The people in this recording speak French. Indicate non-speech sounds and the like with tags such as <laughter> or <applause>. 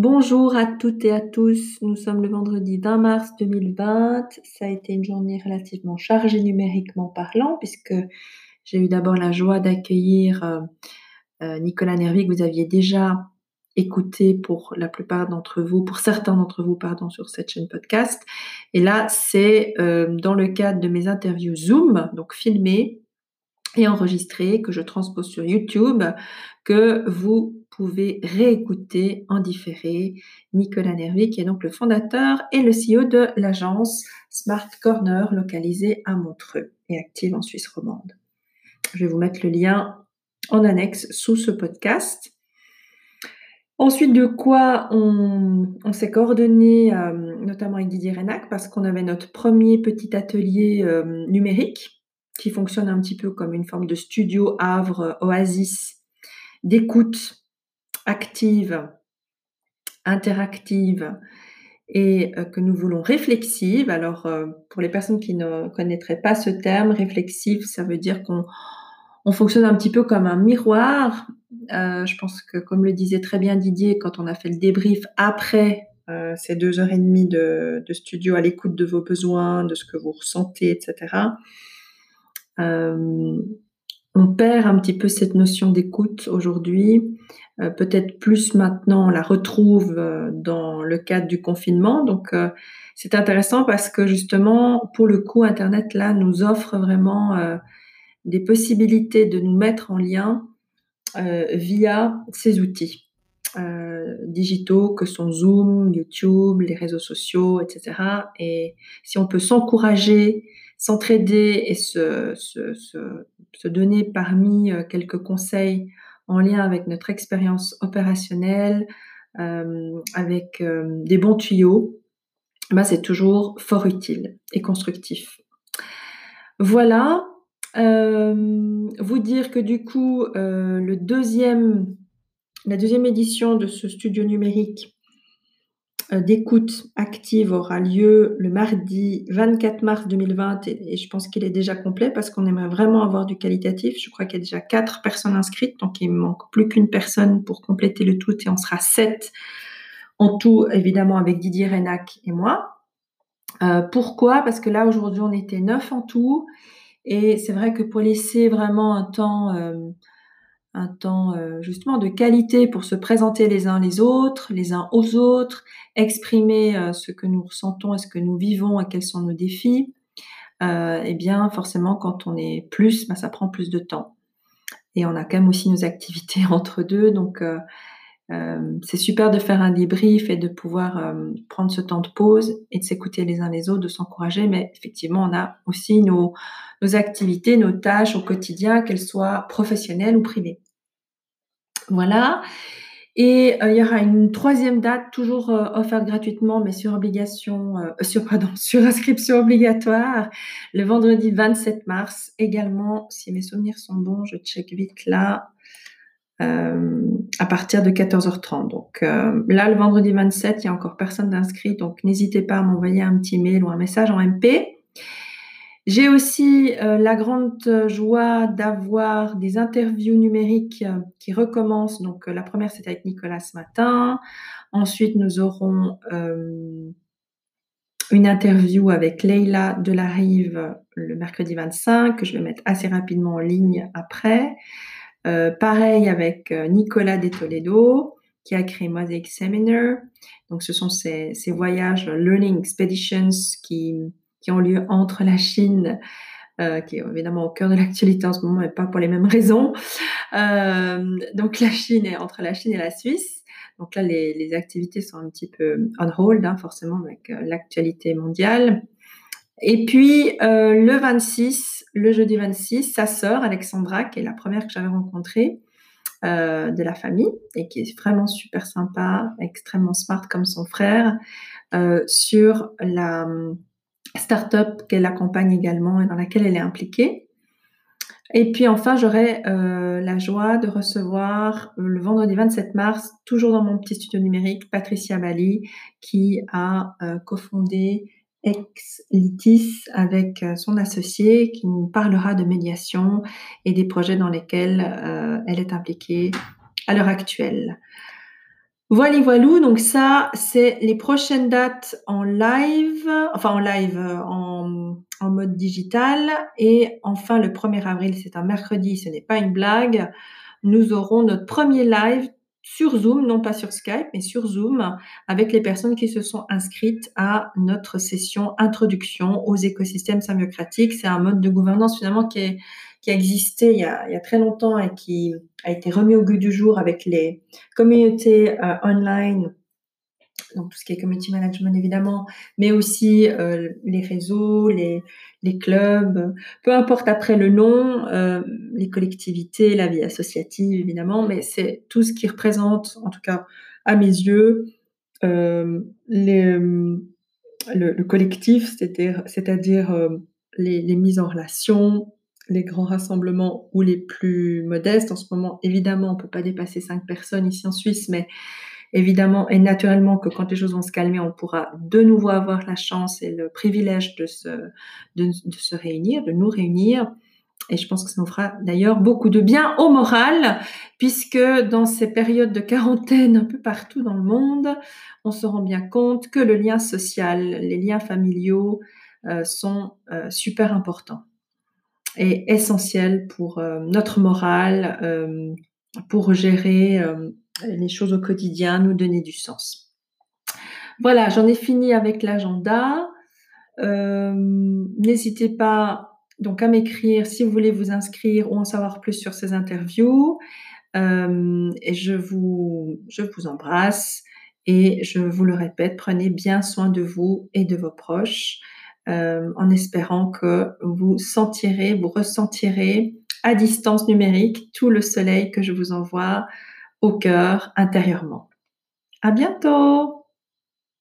Bonjour à toutes et à tous. Nous sommes le vendredi 20 mars 2020. Ça a été une journée relativement chargée numériquement parlant puisque j'ai eu d'abord la joie d'accueillir euh, euh, Nicolas Nervi que vous aviez déjà écouté pour la plupart d'entre vous, pour certains d'entre vous, pardon, sur cette chaîne podcast. Et là, c'est euh, dans le cadre de mes interviews Zoom, donc filmées et enregistrées, que je transpose sur YouTube, que vous pouvez réécouter en différé Nicolas Nervi, qui est donc le fondateur et le CEO de l'agence Smart Corner, localisée à Montreux et active en Suisse romande. Je vais vous mettre le lien en annexe sous ce podcast. Ensuite, de quoi on, s'est coordonné, euh, notamment avec Didier Renac, parce qu'on avait notre premier petit atelier euh, numérique qui fonctionne un petit peu comme une forme de studio Havre Oasis d'écoute active, interactive et euh, que nous voulons réflexive. Alors, euh, pour les personnes qui ne connaîtraient pas ce terme, réflexive, ça veut dire qu'on on fonctionne un petit peu comme un miroir. Euh, je pense que, comme le disait très bien Didier, quand on a fait le débrief après ces deux heures et demie de, de studio à l'écoute de vos besoins, de ce que vous ressentez, etc., on perd un petit peu cette notion d'écoute aujourd'hui. Euh, peut-être plus maintenant, on la retrouve euh, dans le cadre du confinement. Donc, euh, c'est intéressant parce que justement, pour le coup, Internet, là, nous offre vraiment des possibilités de nous mettre en lien via ces outils digitaux que sont Zoom, YouTube, les réseaux sociaux, etc. Et si on peut s'encourager s'entraider et se, se, se, donner parmi euh, quelques conseils en lien avec notre expérience opérationnelle, euh, avec euh, des bons tuyaux, bah, c'est toujours fort utile et constructif. Voilà. vous dire que du coup, le deuxième, la deuxième édition de ce studio numérique d'écoute active aura lieu le mardi 24 mars 2020 et, je pense qu'il est déjà complet parce qu'on aimerait vraiment avoir du qualitatif. Je crois qu'il y a déjà quatre personnes inscrites, donc il manque plus qu'une personne pour compléter le tout et on sera sept en tout, évidemment, avec Didier Renac et moi. Euh, pourquoi? Parce que là, aujourd'hui, on était neuf en tout et c'est vrai que pour laisser vraiment un temps... Euh, un temps euh, justement de qualité pour se présenter les uns les autres, les uns aux autres, exprimer euh, ce que nous ressentons et ce que nous vivons et quels sont nos défis. Euh, eh bien, forcément, quand on est plus, bah, ça prend plus de temps. Et on a quand même aussi nos activités <laughs> entre deux, donc c'est super de faire un débrief et de pouvoir prendre ce temps de pause et de s'écouter les uns les autres, de s'encourager. Mais effectivement, on a aussi nos, activités, nos tâches au quotidien, qu'elles soient professionnelles ou privées. Voilà. Et euh, il y aura une troisième date, toujours euh, offerte gratuitement, mais sur obligation, euh, sur <laughs> sur inscription obligatoire, le vendredi 27 mars. Également, si mes souvenirs sont bons, je check vite là, à partir de 14h30. Donc là, le vendredi 27, il y a encore personne d'inscrit, donc n'hésitez pas à m'envoyer un petit mail ou un message en MP. J'ai aussi euh, la grande joie d'avoir des interviews numériques euh, qui recommencent. Donc euh, la première c'était avec Nicolas ce matin. Ensuite nous aurons une interview avec Leila de la Rive le mercredi 25 que je vais mettre assez rapidement en ligne après. Pareil avec Nicolas de Toledo qui a créé Mosaic Seminar. Donc ce sont ces, voyages Learning Expeditions qui qui ont lieu entre la Chine, euh, qui est évidemment au cœur de l'actualité en ce moment, mais pas pour les mêmes raisons. Euh, donc la Chine est entre la Chine et la Suisse. Donc là, les, les activités sont un petit peu on hold, hein, forcément, avec euh, l'actualité mondiale. Et puis euh, le 26, le jeudi 26, sa sœur Alexandra, qui est la première que j'avais rencontrée euh, de la famille et qui est vraiment super sympa, extrêmement smart comme son frère, euh, sur la start-up qu'elle accompagne également et dans laquelle elle est impliquée. Et puis enfin, j'aurai la joie de recevoir le vendredi 27 mars, toujours dans mon petit studio numérique, Patricia Bali, qui a cofondé Ex Litis avec euh, son associé, qui nous parlera de médiation et des projets dans lesquels elle est impliquée à l'heure actuelle. Voilà, voilou, donc ça, c'est les prochaines dates en live, enfin en live, euh, en, en mode digital. Et enfin, le 1er avril, c'est un mercredi, ce n'est pas une blague. Nous aurons notre premier live sur Zoom, non pas sur Skype, mais sur Zoom, avec les personnes qui se sont inscrites à notre session introduction aux écosystèmes symbiotiques. C'est un mode de gouvernance finalement qui est a existé il y a, il très longtemps et qui a été remis au goût du jour avec les communautés euh, online, donc tout ce qui est community management évidemment, mais aussi euh, les réseaux, les, les clubs, peu importe après le nom, euh, les collectivités, la vie associative évidemment, mais c'est tout ce qui représente, en tout cas à mes yeux, euh, le, le, collectif, c'est-à-dire, les, les mises en relation, les grands rassemblements ou les plus modestes. En ce moment, évidemment, on peut pas dépasser cinq personnes ici en Suisse, mais évidemment et naturellement que quand les choses vont se calmer, on pourra de nouveau avoir la chance et le privilège de se, de, se réunir, de nous réunir. Et je pense que ça nous fera d'ailleurs beaucoup de bien au moral, puisque dans ces périodes de quarantaine un peu partout dans le monde, on se rend bien compte que le lien social, les liens familiaux euh, sont euh, super importants est essentiel pour euh, notre morale, pour gérer les choses au quotidien, nous donner du sens. Voilà, j'en ai fini avec l'agenda. N'hésitez pas donc à m'écrire si vous voulez vous inscrire ou en savoir plus sur ces interviews. et je vous, embrasse et je vous le répète, prenez bien soin de vous et de vos proches euh, en espérant que vous sentirez, vous ressentirez à distance numérique tout le soleil que je vous envoie au cœur intérieurement. À bientôt!